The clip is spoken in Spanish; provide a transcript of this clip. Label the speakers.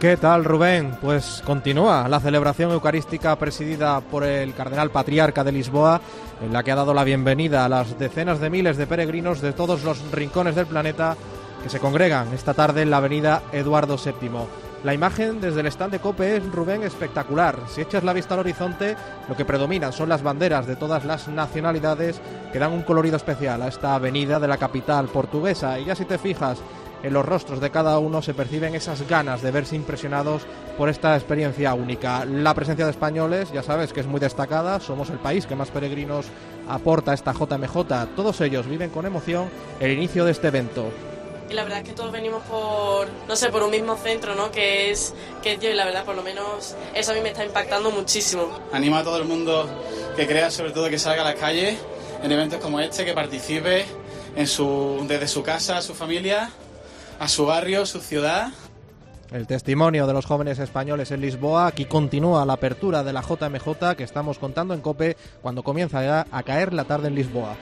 Speaker 1: ¿Qué tal, Rubén? Pues continúa la celebración eucarística presidida por el cardenal patriarca de Lisboa, en la que ha dado la bienvenida a las decenas de miles de peregrinos de todos los rincones del planeta que se congregan esta tarde en la avenida Eduardo VII. La imagen desde el stand de Cope es, Rubén, espectacular. Si echas la vista al horizonte, lo que predominan son las banderas de todas las nacionalidades que dan un colorido especial a esta avenida de la capital portuguesa. Y ya si te fijas en los rostros de cada uno se perciben esas ganas de verse impresionados por esta experiencia única. La presencia de españoles, ya sabes que es muy destacada, somos el país que más peregrinos aporta esta JMJ. Todos ellos viven con emoción el inicio de este evento.
Speaker 2: Y la verdad es que todos venimos por, no sé, por un mismo centro, ¿no? Que es, que es yo y la verdad, por lo menos, eso a mí me está impactando muchísimo.
Speaker 3: Anima a todo el mundo que crea, sobre todo que salga a las calles en eventos como este, que participe en su, desde su casa, su familia, a su barrio, su ciudad.
Speaker 1: El testimonio de los jóvenes españoles en Lisboa. Aquí continúa la apertura de la JMJ que estamos contando en Cope cuando comienza ya a caer la tarde en Lisboa.